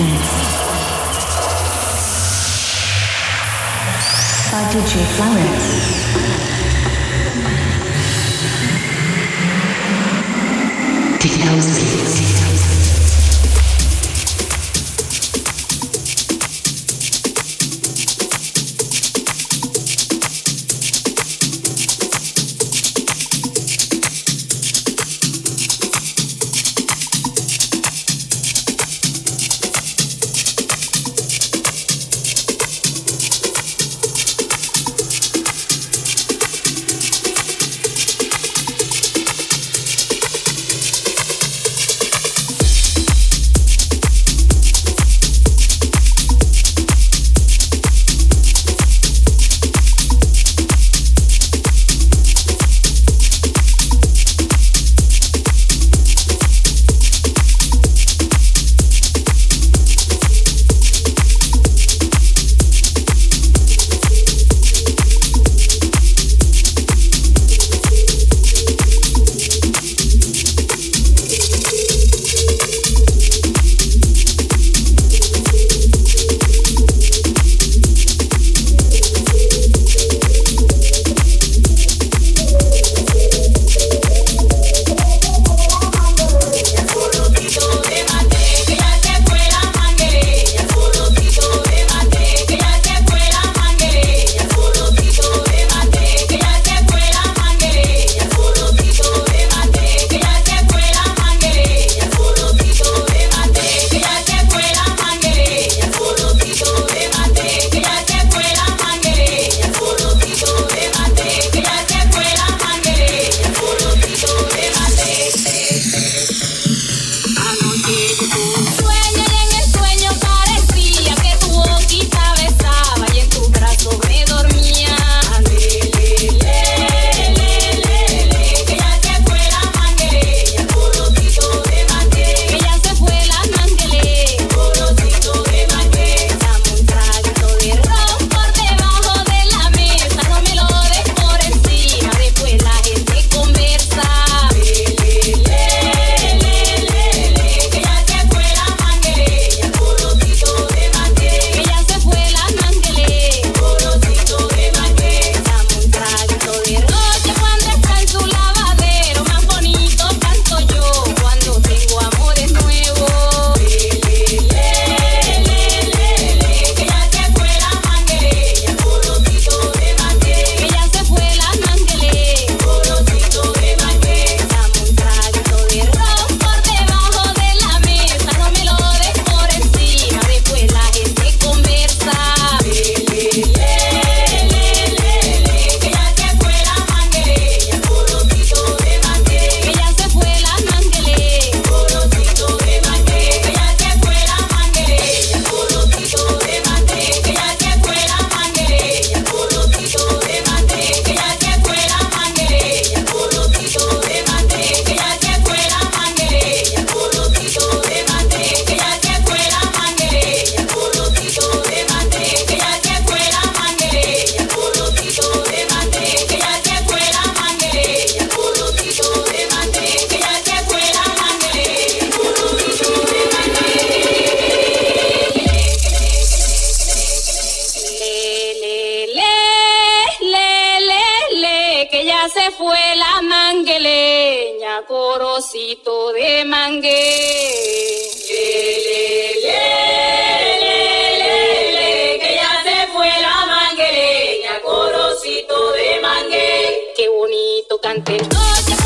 Florence. By DJ Florence. constante. No te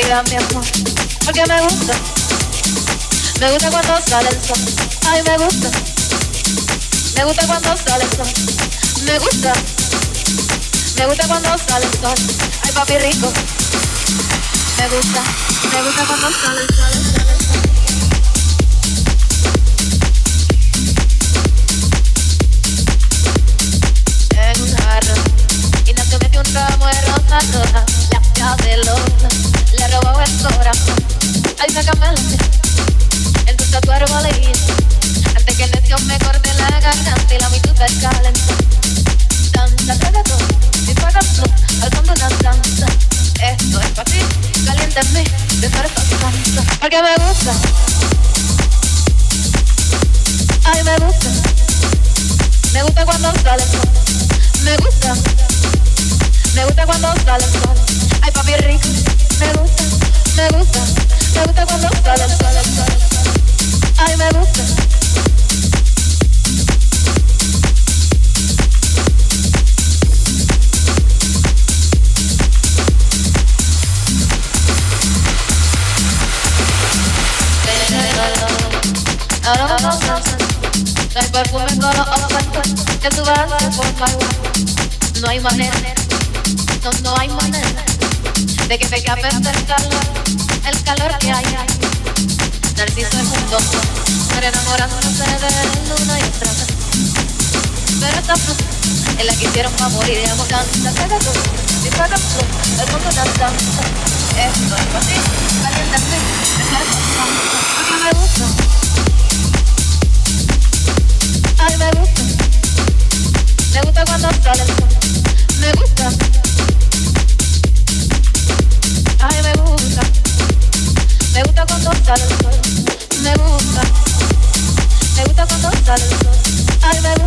y y. Porque me gusta, me gusta cuando sale el sol. Ay, me gusta, me gusta cuando sale el sol. Me gusta, me gusta cuando sale el sol. Ay, papi rico. Me gusta, me gusta cuando sale el sol. ramo de rosa roja, la cabelosa, le robó el corazón. Ay, sácame en tu tatuaje leí, antes que el necio me corte la garganta y la mitad del calentón. Danza, paga flow, al fondo una danza. Esto es para ti, caliente en mí, de ser danza, porque me gusta. Ay, me gusta, me gusta cuando sale me gusta. Me gusta cuando sale el sol. Ay, papi rico. Me gusta, me gusta. Me gusta cuando sale Ay, me gusta. Ahora no, no, hay perfume con los ojos, que tú vas No hay manera no, hay manera de que me escape el calor, el calor que hay. Narciso es un tonto, pero enamorándose de luna y otra vez. Pero esta fruta es la que hicieron para morir y amo canta, caga tú, si paga tú, el mundo danza. Esto es para ti, caliéntate, dejar porque me gusta. Ay, me gusta, me gusta cuando sale el sol, me gusta. Ay, me gusta, me gusta cuando sale el sol. Me gusta, me gusta cuando sale el sol. Ay, me gusta,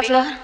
pica flor,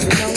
you. know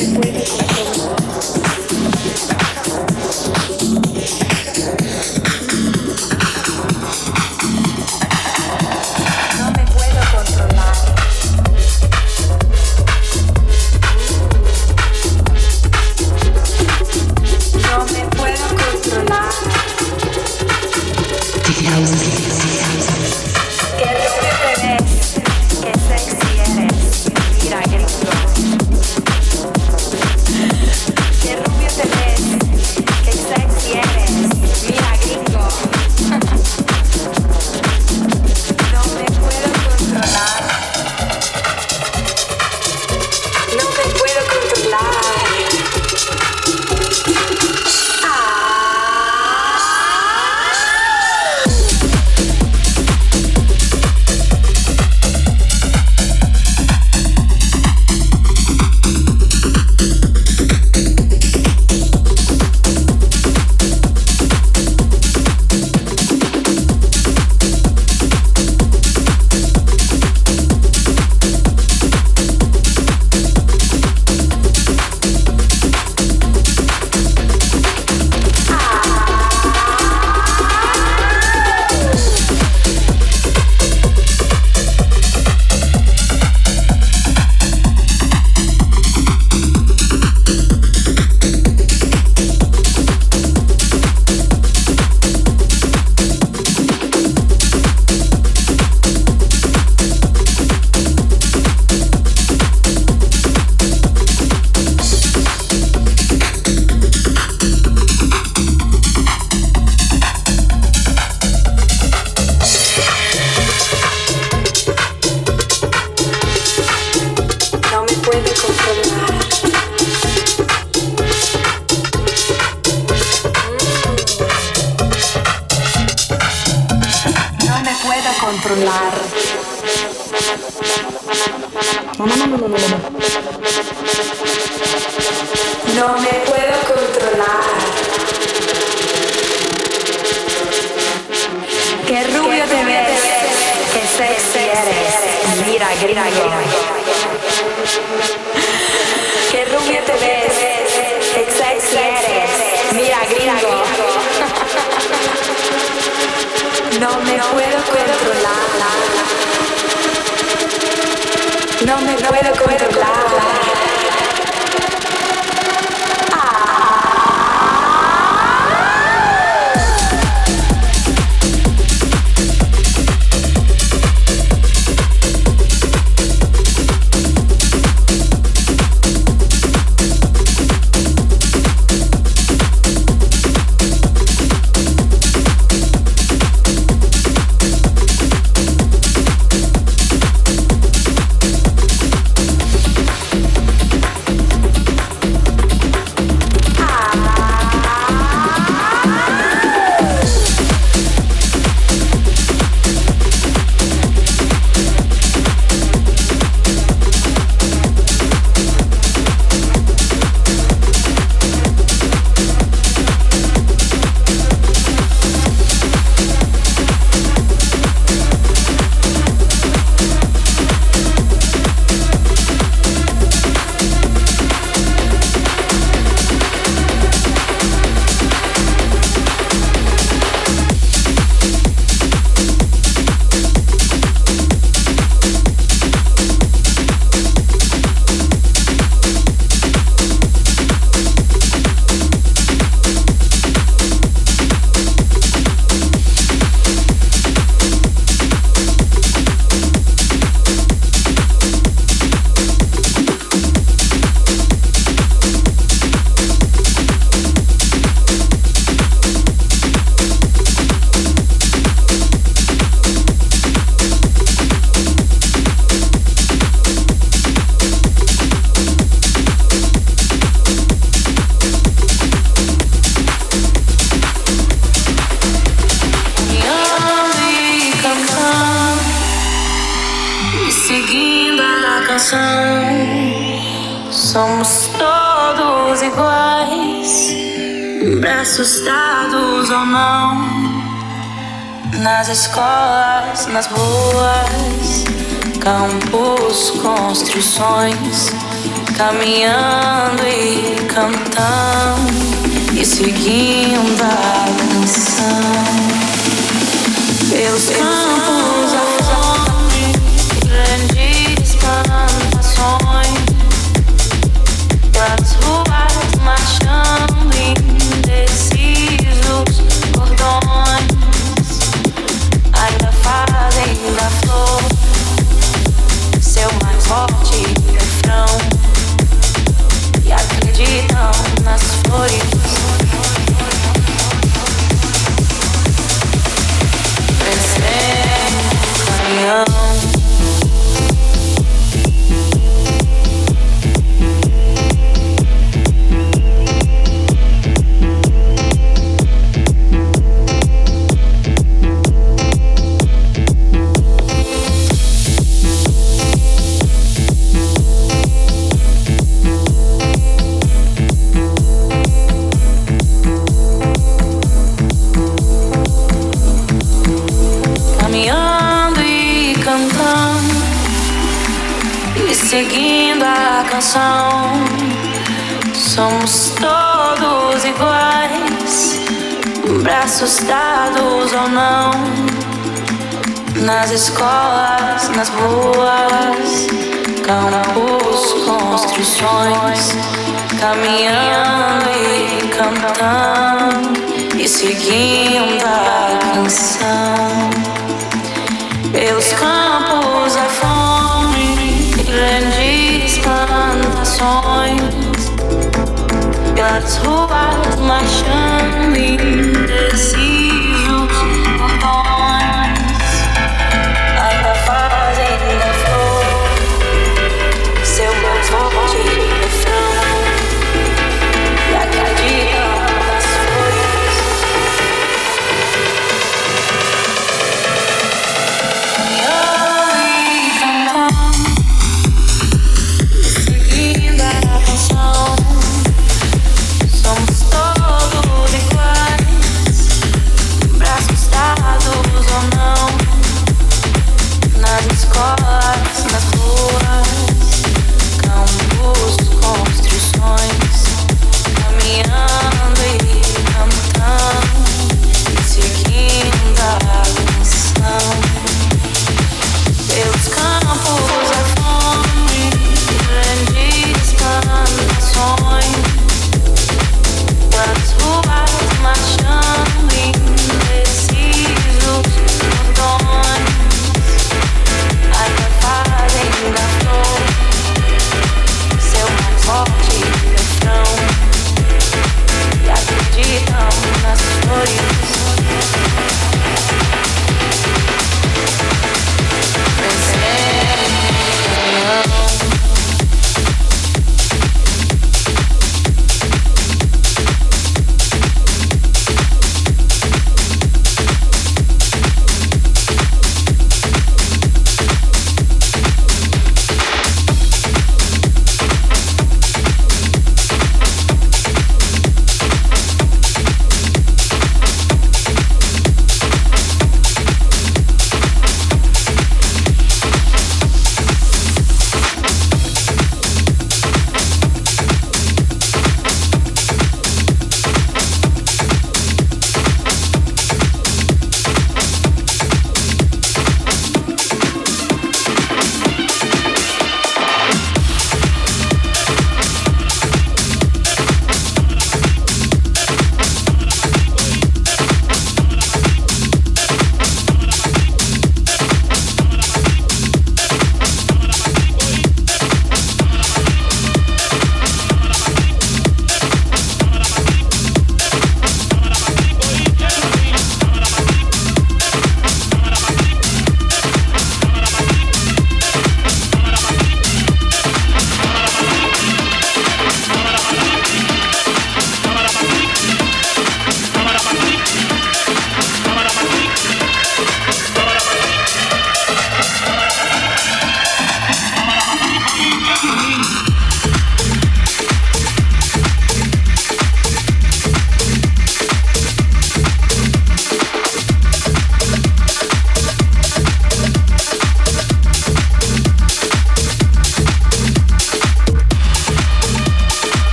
controlar. No, no, no, no, no, no. No me puedo controlar. Qué rubio te ves, qué sexy eres. Mira, gringo. Qué rubio te ves, qué sexy eres. Mira, gringo. No me puedo controlar. Construções, caminhando e cantando e seguindo a canção. Pelos campos Somos todos iguais, braços dados ou não. Nas escolas, nas ruas, campos, construções, caminhando e cantando e seguindo a canção pelos campos afora grandes plantações tua, tua paixão me indecisa.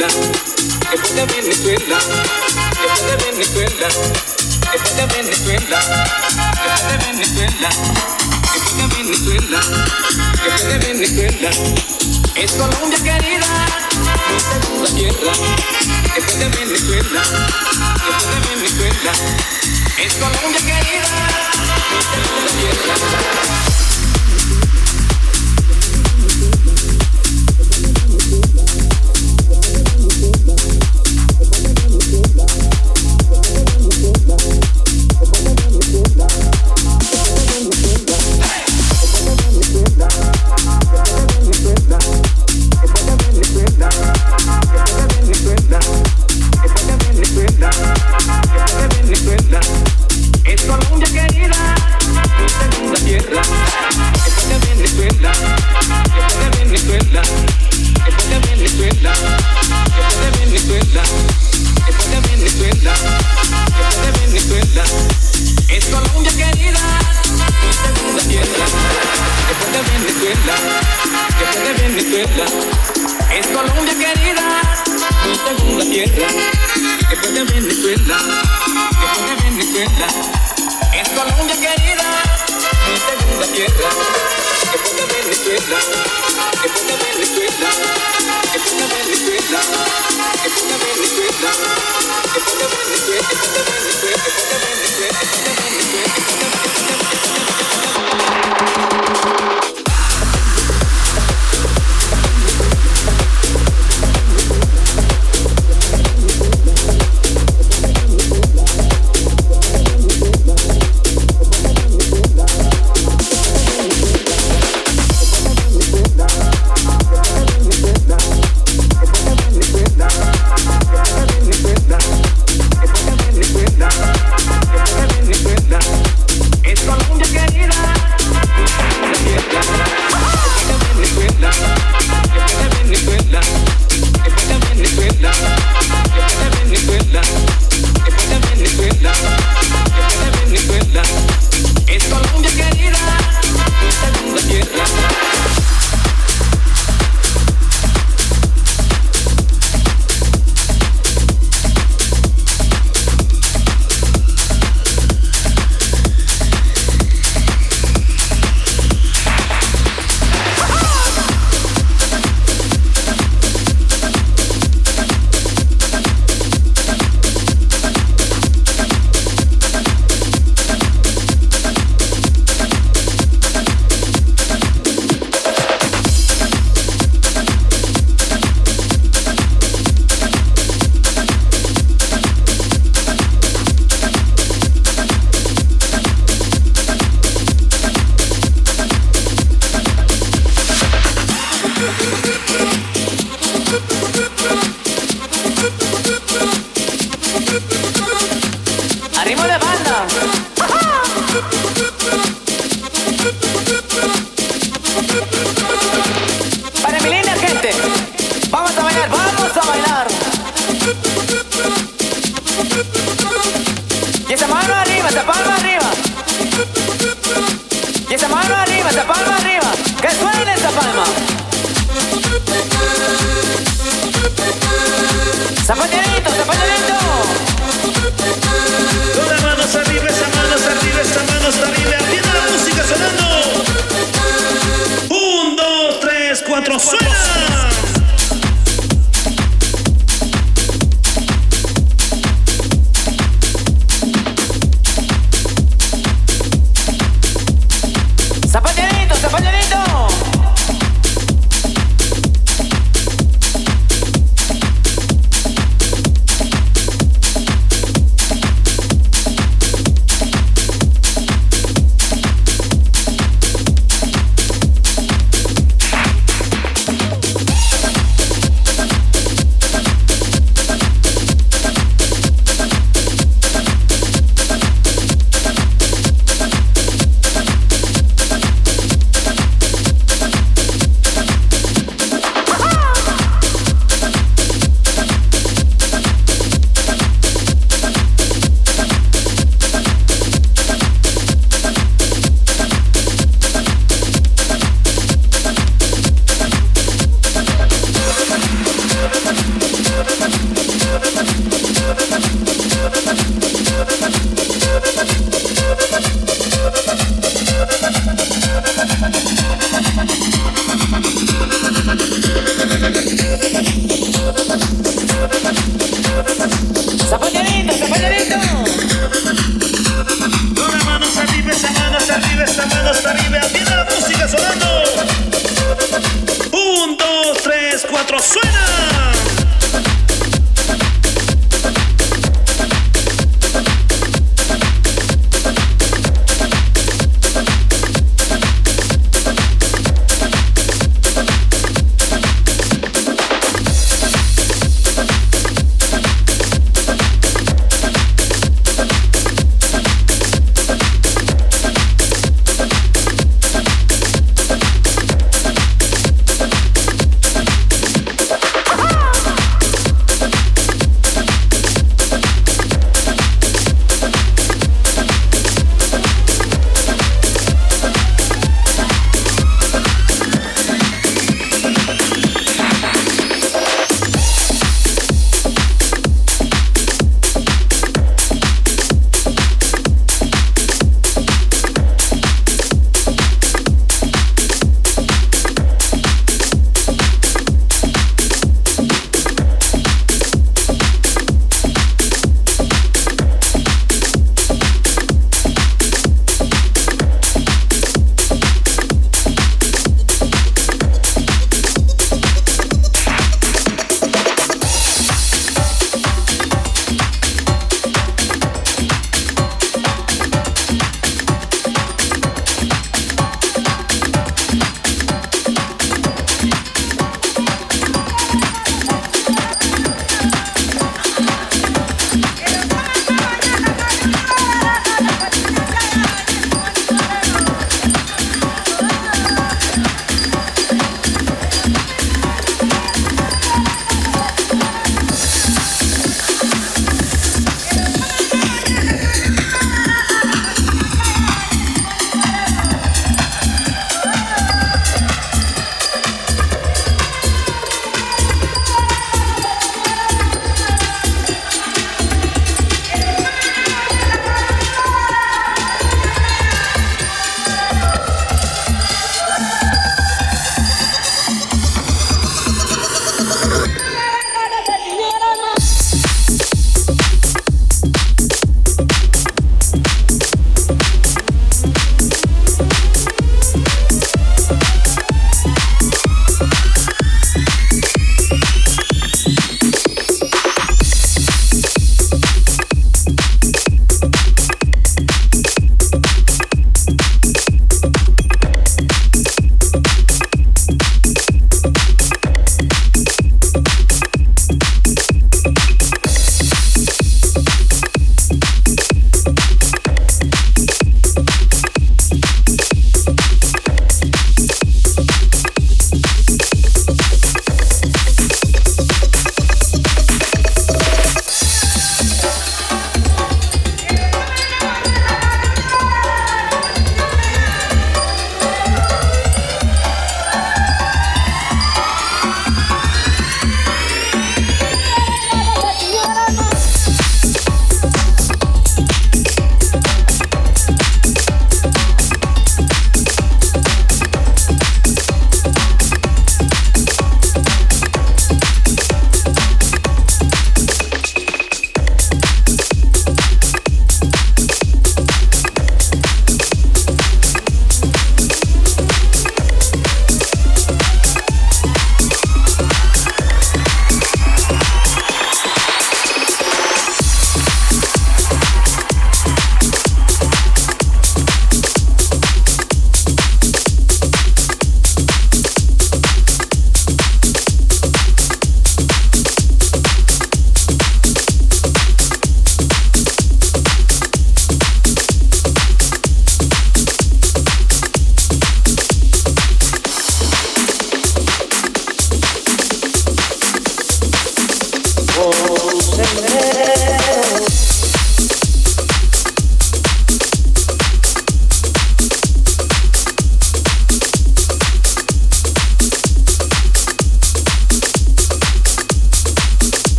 Venezuela, después de Venezuela, después de Venezuela, después de Venezuela, después de Venezuela, después de Venezuela, después de Venezuela, es Colombia querida, mi segunda tierra, después de Venezuela, después de Venezuela, es Colombia querida, mi segunda tierra.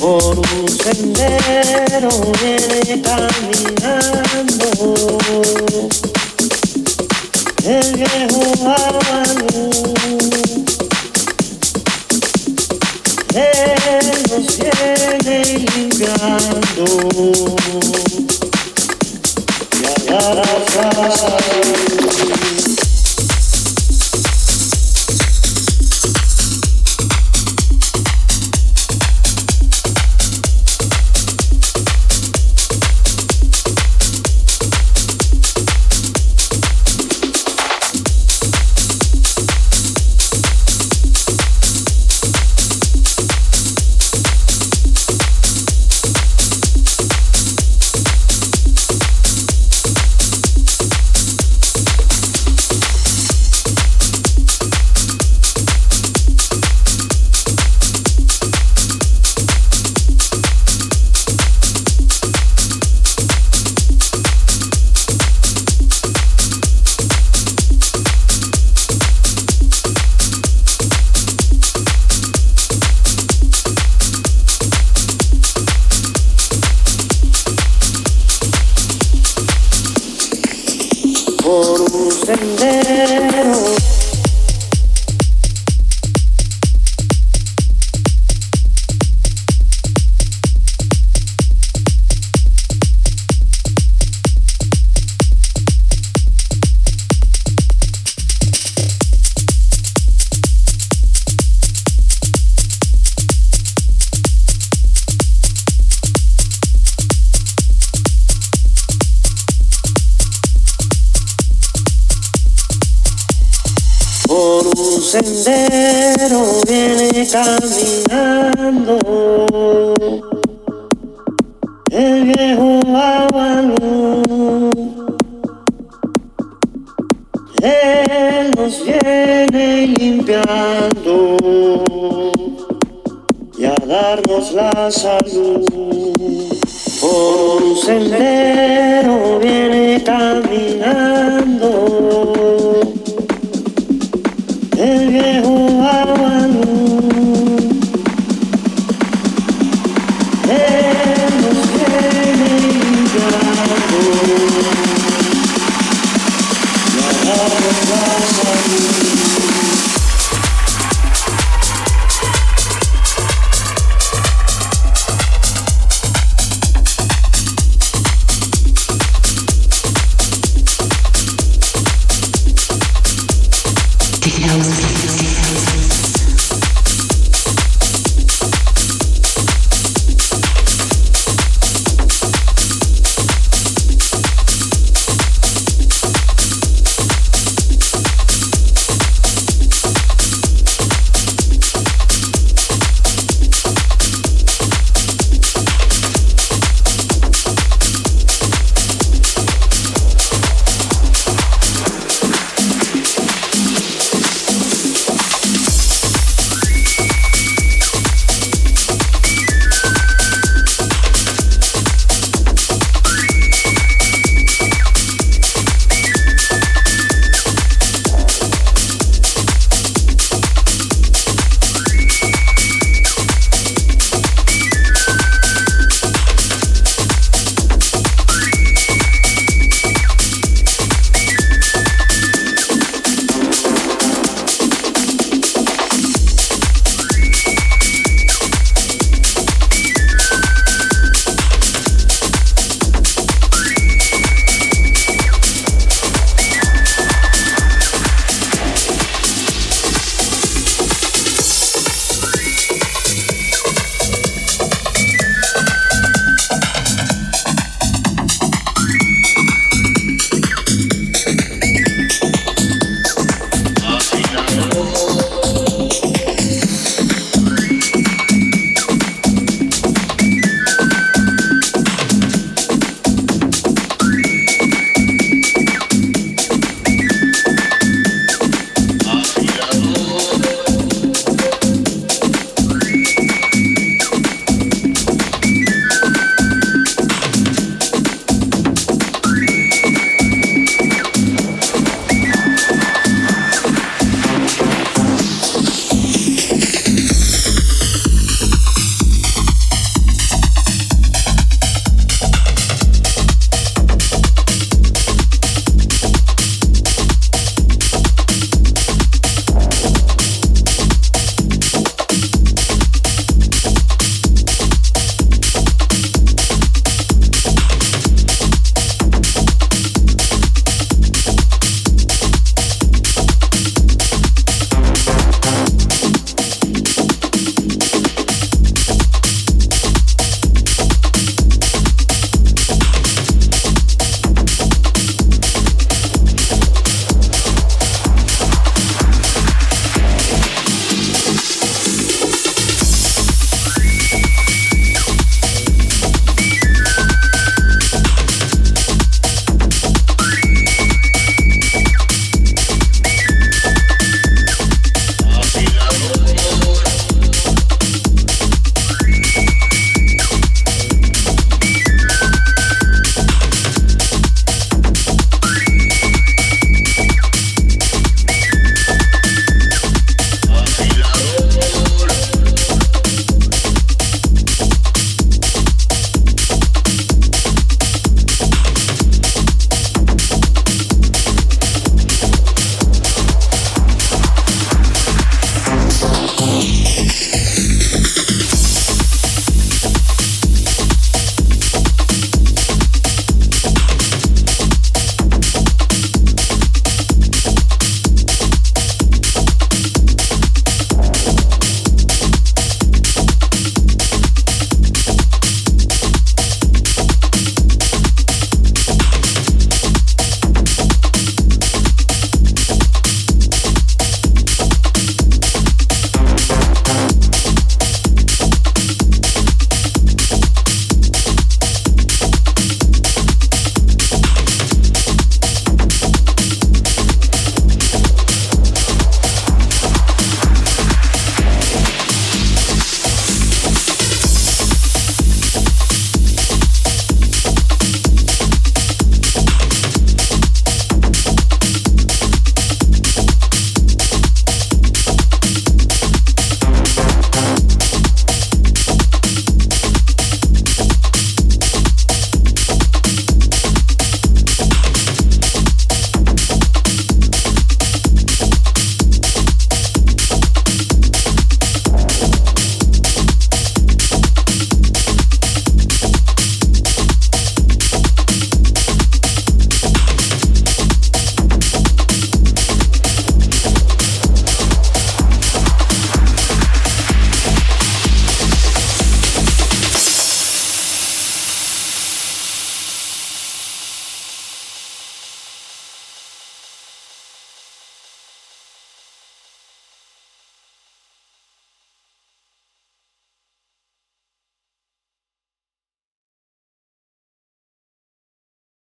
por un sendero viene caminando. El viejo Abalú él nos viene limpiando. Y a la salud nos viene limpiando y a darnos la salud. Por un sendero